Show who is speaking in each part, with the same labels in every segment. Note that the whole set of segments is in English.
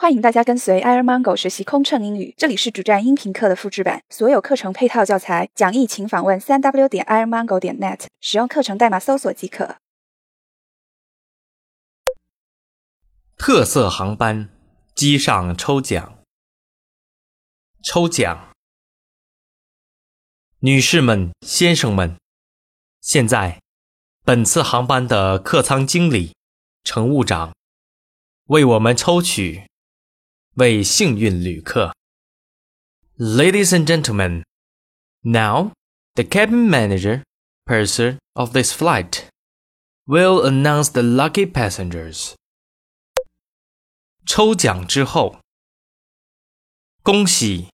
Speaker 1: 欢迎大家跟随 Air Mango 学习空乘英语，这里是主站音频课的复制版，所有课程配套教材讲义，请访问三 w 点 airmango 点 net，使用课程代码搜索即可。
Speaker 2: 特色航班机上抽奖，抽奖，女士们、先生们，现在本次航班的客舱经理、乘务长为我们抽取。为幸运旅客。Ladies and gentlemen, now the cabin manager, purser of this flight, will announce the lucky passengers. 抽奖之后，恭喜，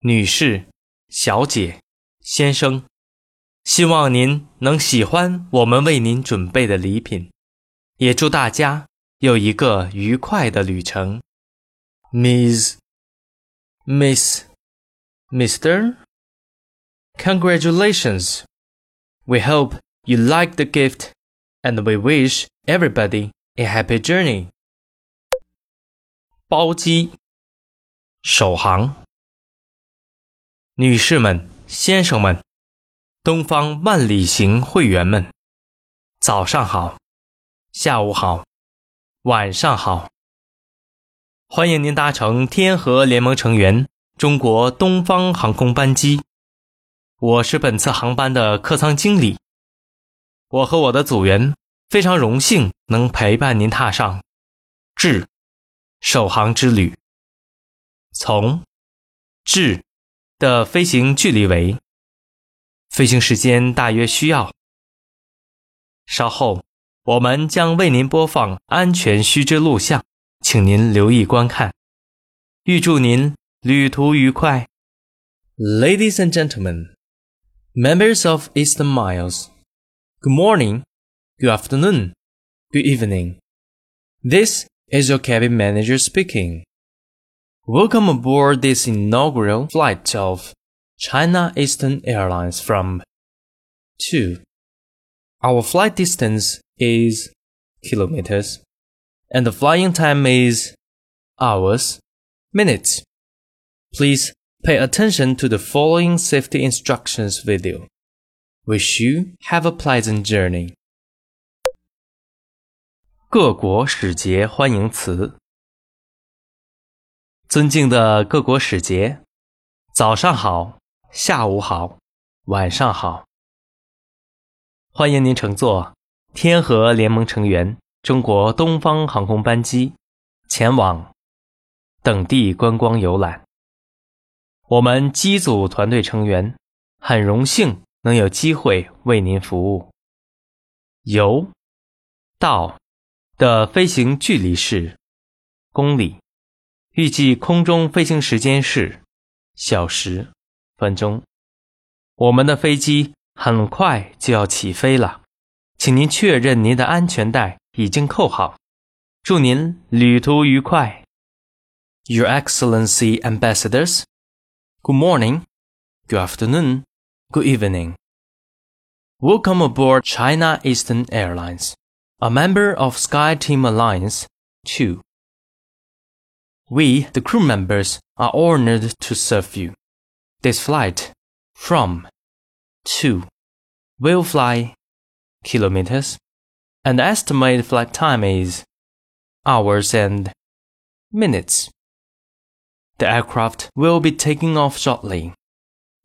Speaker 2: 女士、小姐、先生，希望您能喜欢我们为您准备的礼品，也祝大家有一个愉快的旅程。 Miss, Miss, Mr. Congratulations! We hope you like the gift and we wish everybody a happy journey. 包机，首航，女士们、先生们，东方万里行会员们，早上好，下午好，晚上好。 欢迎您搭乘天河联盟成员中国东方航空班机，我是本次航班的客舱经理。我和我的组员非常荣幸能陪伴您踏上至首航之旅。从至的飞行距离为，飞行时间大约需要。稍后我们将为您播放安全须知录像。请您留意观看，预祝您旅途愉快。Ladies and gentlemen, members of Eastern Miles, good morning, good afternoon, good evening. This is your cabin manager speaking. Welcome aboard this inaugural flight of China Eastern Airlines from 2. Our flight distance is kilometers and the flying time is hours, minutes. Please pay attention to the following safety instructions video. Wish you have a pleasant journey. 各国使节欢迎词，尊敬的各国使节，早上好，下午好，晚上好，欢迎您乘坐天合联盟成员中国东方航空班机前往等地观光游览。我们机组团队成员很荣幸能有机会为您服务。由到的飞行距离是公里，预计空中飞行时间是小时、分钟。我们的飞机很快就要起飞了，请您确认您的安全带。已经扣好，祝您旅途愉快。Your Excellency Ambassadors, good morning, good afternoon, good evening. Welcome aboard China Eastern Airlines, a member of SkyTeam Alliance 2. We, the crew members, are honored to serve you. This flight from to will fly kilometers, and the estimated flight time is hours and minutes. The aircraft will be taking off shortly.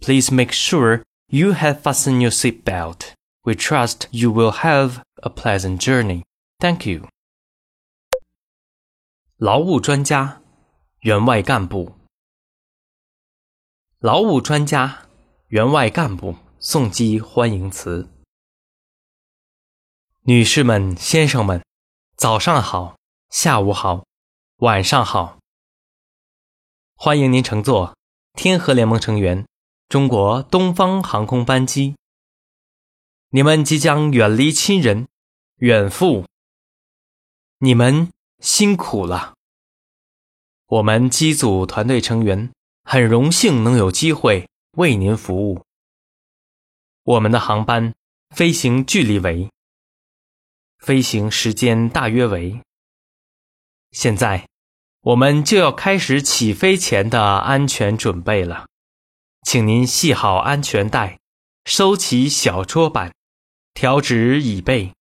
Speaker 2: Please make sure you have fastened your seatbelt. We trust you will have a pleasant journey. Thank you. 劳务专家，援外干部。劳务专家，援外干部，送机欢迎词。女士们、先生们，早上好，下午好，晚上好。欢迎您乘坐天河联盟成员中国东方航空班机。你们即将远离亲人，远赴。你们辛苦了。我们机组团队成员很荣幸能有机会为您服务。我们的航班飞行距离为。飞行时间大约为。现在，我们就要开始起飞前的安全准备了，请您系好安全带，收起小桌板，调直椅背，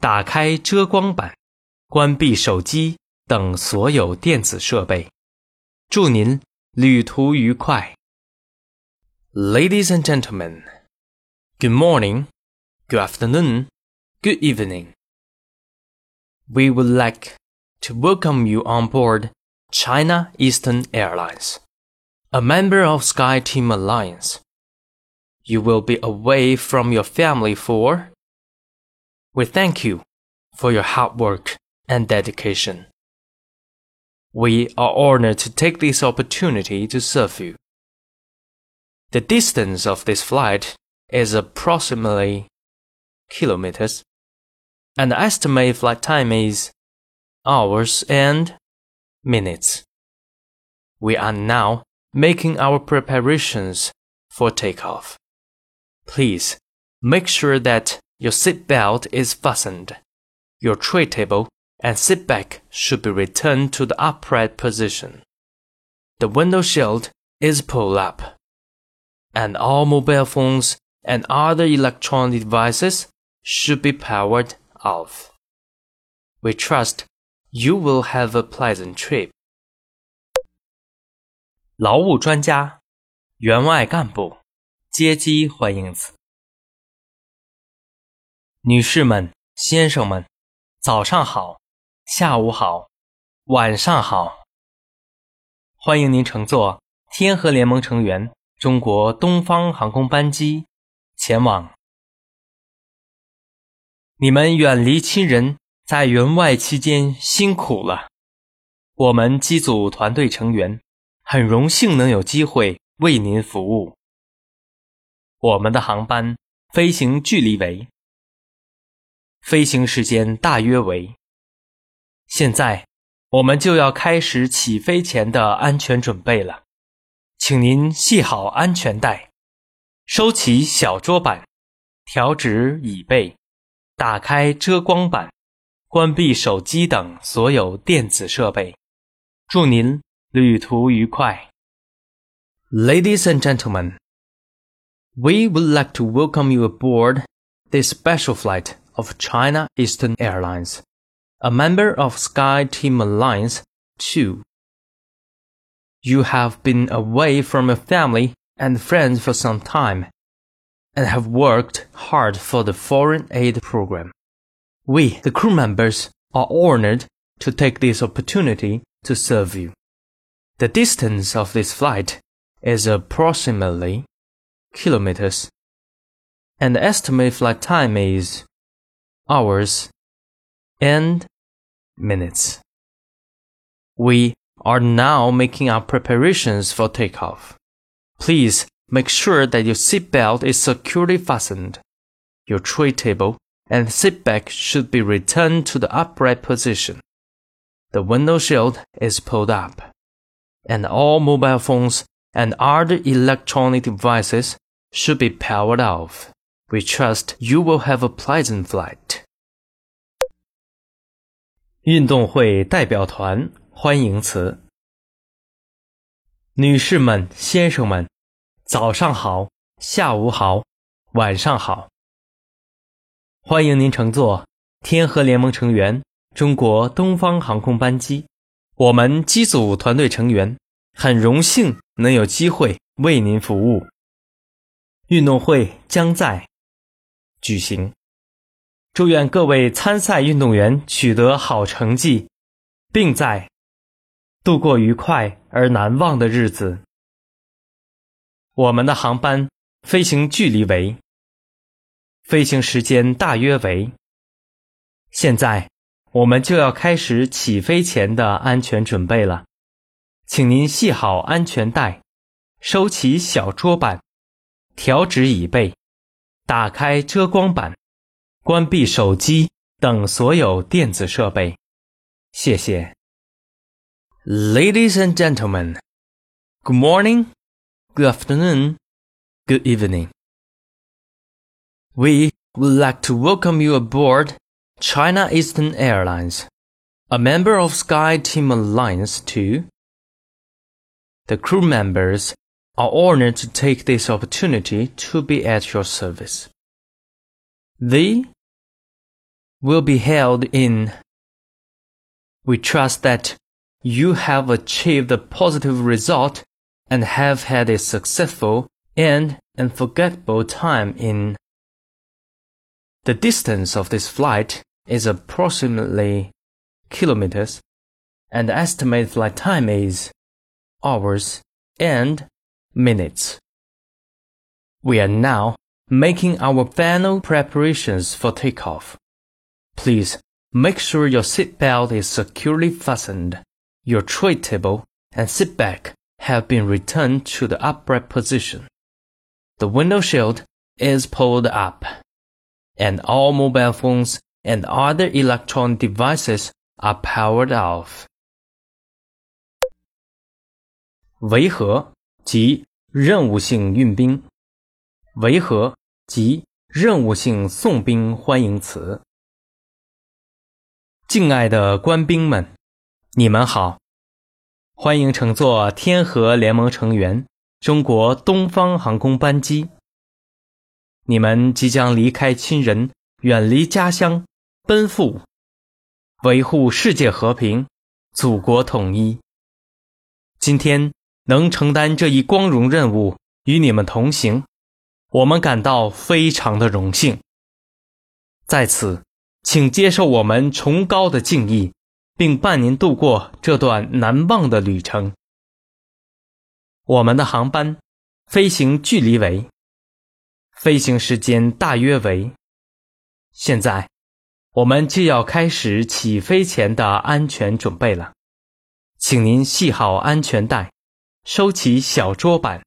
Speaker 2: 打开遮光板，关闭手机等所有电子设备。祝您旅途愉快。Ladies and gentlemen, good morning, good afternoon, good evening. We would like to welcome you on board China Eastern Airlines, a member of SkyTeam Alliance. You will be away from your family for. We thank you for your hard work and dedication. We are honored to take this opportunity to serve you. The distance of this flight is approximately kilometers, and the estimated flight time is hours and minutes. We are now making our preparations for takeoff. Please make sure that your seat belt is fastened. Your tray table and seat back should be returned to the upright position. The window shield is pulled up. And all mobile phones and other electronic devices should be powered off. We trust you will have a pleasant trip. 劳务专家、员外干部、接机欢迎词。女士们、先生们，早上好，下午好，晚上好。欢迎您乘坐天河联盟成员中国东方航空班机前往。你们远离亲人。在员外期间辛苦了，我们机组团队成员很荣幸能有机会为您服务。我们的航班飞行距离为，飞行时间大约为。现在我们就要开始起飞前的安全准备了，请您系好安全带，收起小桌板，调直椅背，打开遮光板。关闭手机等所有电子设备。祝您旅途愉快。Ladies and gentlemen, we would like to welcome you aboard this special flight of China Eastern Airlines, a member of Sky Team Alliance 2. You have been away from your family and friends for some time and have worked hard for the foreign aid program. We, the crew members, are honored to take this opportunity to serve you. The distance of this flight is approximately kilometers, and the estimated flight time is hours and minutes. We are now making our preparations for takeoff. Please make sure that your seatbelt is securely fastened. Your tray table and seat back should be returned to the upright position. The window shield is pulled up, and all mobile phones and other electronic devices should be powered off. We trust you will have a pleasant flight. 运动会代表团欢迎词：女士们、先生们， 早上好，下午好，晚上好。欢迎您乘坐天河联盟成员中国东方航空班机。我们机组团队成员很荣幸能有机会为您服务。运动会将在举行，祝愿各位参赛运动员取得好成绩，并在度过愉快而难忘的日子。我们的航班飞行距离为。飞行时间大约为。现在，我们就要开始起飞前的安全准备了，请您系好安全带，收起小桌板，调直椅背，打开遮光板，关闭手机等所有电子设备。谢谢。Ladies and gentlemen, good morning, good afternoon, good evening. We would like to welcome you aboard China Eastern Airlines, A member of SkyTeam Alliance 2. The crew members are honored to take this opportunity to be at your service. They will be held in. We trust that you have achieved a positive result and have had a successful and unforgettable time in. The distance of this flight is approximately kilometers, and the estimated flight time is hours and minutes. We are now making our final preparations for takeoff. Please make sure your seatbelt is securely fastened, your tray table and seat back have been returned to the upright position. The window shield is pulled up, and all mobile phones and other electronic devices are powered off. 维和及任务性运兵，维和及任务性送兵欢迎词。敬爱的官兵们，你们好， 欢迎乘坐天河联盟成员中国东方航空班机。你们即将离开亲人，远离家乡，奔赴。维护世界和平，祖国统一。今天能承担这一光荣任务，与你们同行，我们感到非常的荣幸。在此，请接受我们崇高的敬意，并伴您度过这段难忘的旅程。我们的航班飞行距离为，飞行时间大约为，现在。我们就要开始起飞前的安全准备了，请您系好安全带，收起小桌板，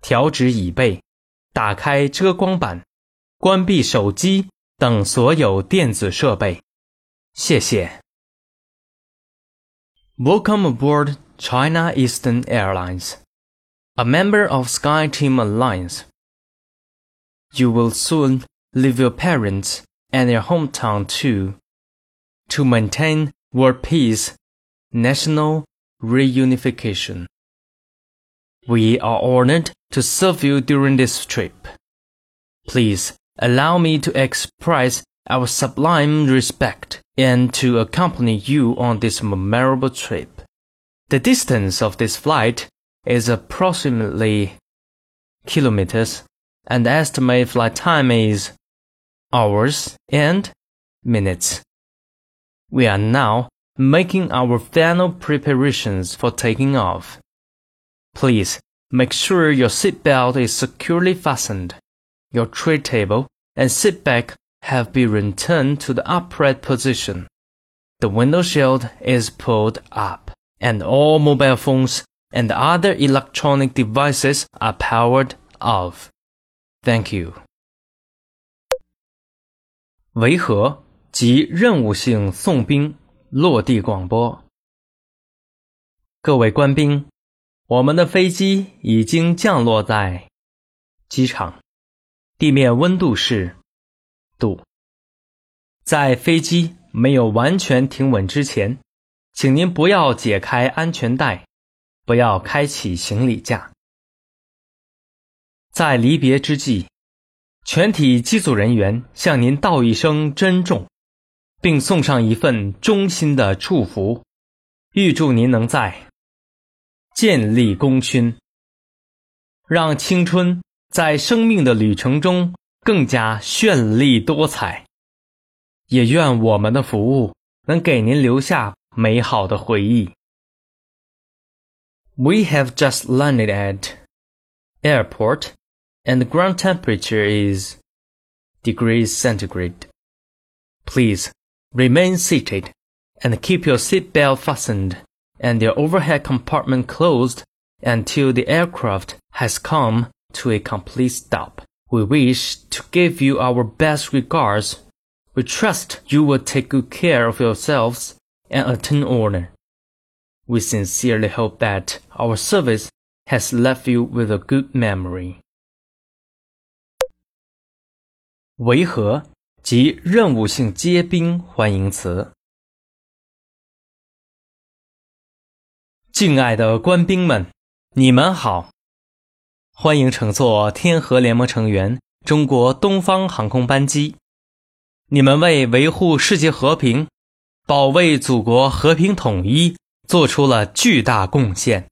Speaker 2: 调直椅背，打开遮光板，关闭手机等所有电子设备。谢谢。Welcome aboard China Eastern Airlines, a member of SkyTeam Alliance. You will soon leave your parents. and your hometown too, to maintain world peace, national reunification. We are honored to serve you during this trip. Please allow me to express our sublime respect and to accompany you on this memorable trip. The distance of this flight is approximately kilometers and the estimated flight time is hours, and minutes. We are now making our final preparations for taking off. Please make sure your seatbelt is securely fastened. Your tray table and seat back have been returned to the upright position. The window shield is pulled up, and all mobile phones and other electronic devices are powered off. Thank you. 维和及任务性送兵落地广播。各位官兵，我们的飞机已经降落在机场，地面温度是 度。在飞机没有完全停稳之前，请您不要解开安全带，不要开启行李架。在离别之际。全体机组人员向您道一声珍重，并送上一份衷心的祝福，预祝您能在建立功勋，让青春在生命的旅程中更加绚丽多彩。也愿我们的服务能给您留下美好的回忆。We have just landed at airport. and the ground temperature is degrees centigrade. Please remain seated and keep your seatbelt fastened and your overhead compartment closed until the aircraft has come to a complete stop. We wish to give you our best regards. We trust you will take good care of yourselves and attend honor. We sincerely hope that our service has left you with a good memory. 维和及任务性接兵欢迎词。 敬爱的官兵们，你们好！ 欢迎乘坐天河联盟成员中国东方航空班机。你们为维护世界和平、保卫祖国和平统一做出了巨大贡献。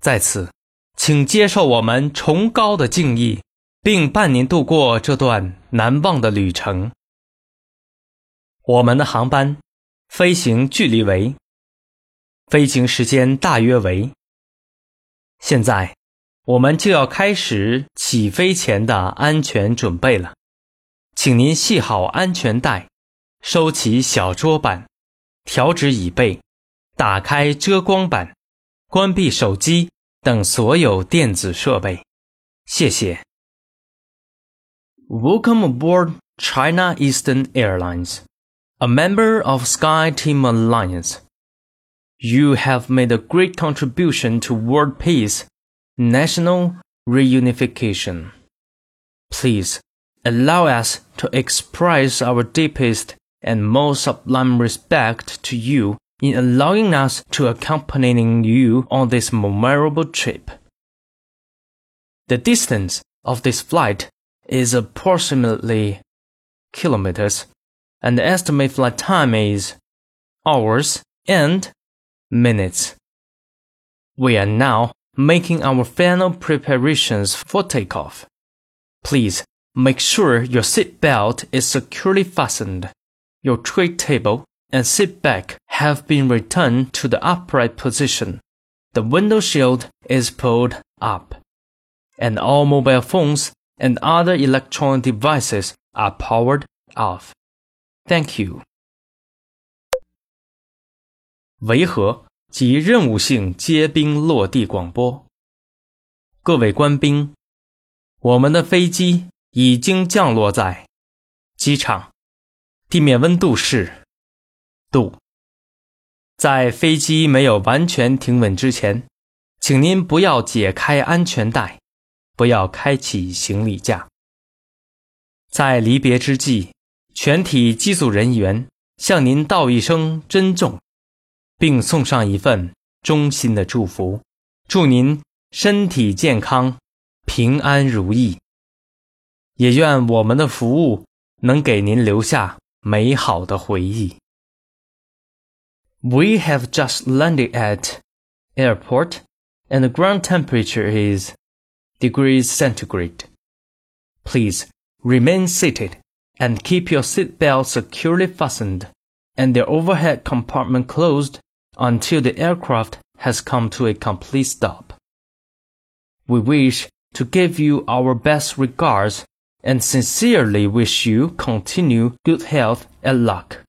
Speaker 2: 在此，请接受我们崇高的敬意，并伴您度过这段难忘的旅程。我们的航班飞行距离为，飞行时间大约为。现在，我们就要开始起飞前的安全准备了，请您系好安全带，收起小桌板，调直椅背，打开遮光板，关闭手机等所有电子设备。谢谢。Welcome aboard China Eastern Airlines, a member of SkyTeam Alliance. You have made a great contribution to world peace national reunification. Please allow us to express our deepest and most sublime respect to you in allowing us to accompanying you on this memorable trip. The distance of this flight is approximately kilometers, and the estimated flight time is hours and minutes. We are now making our final preparations for takeoff. Please Make sure your seat belt is securely fastened. Your tray table and seat back have been returned to the upright position. The window shield is pulled up. And all mobile phones and other electronic devices are powered off. Thank you. 维和及任务性接兵落地广播。各位官兵，我们的飞机已经降落在机场，地面温度是度。在飞机没有完全停稳之前，请您不要解开安全带，不要开启行李架。在离别之际，全体机组人员向您道一声珍重，并送上一份衷心的祝福，祝您身体健康，平安如意。也愿我们的服务能给您留下美好的回忆。We have just landed at airport and the ground temperature is degrees centigrade. Please remain seated and keep your seatbelt securely fastened and the overhead compartment closed until the aircraft has come to a complete stop. We wish to give you our best regards and sincerely wish you continue good health and luck.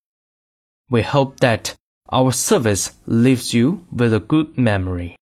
Speaker 2: We hope that our service leaves you with a good memory.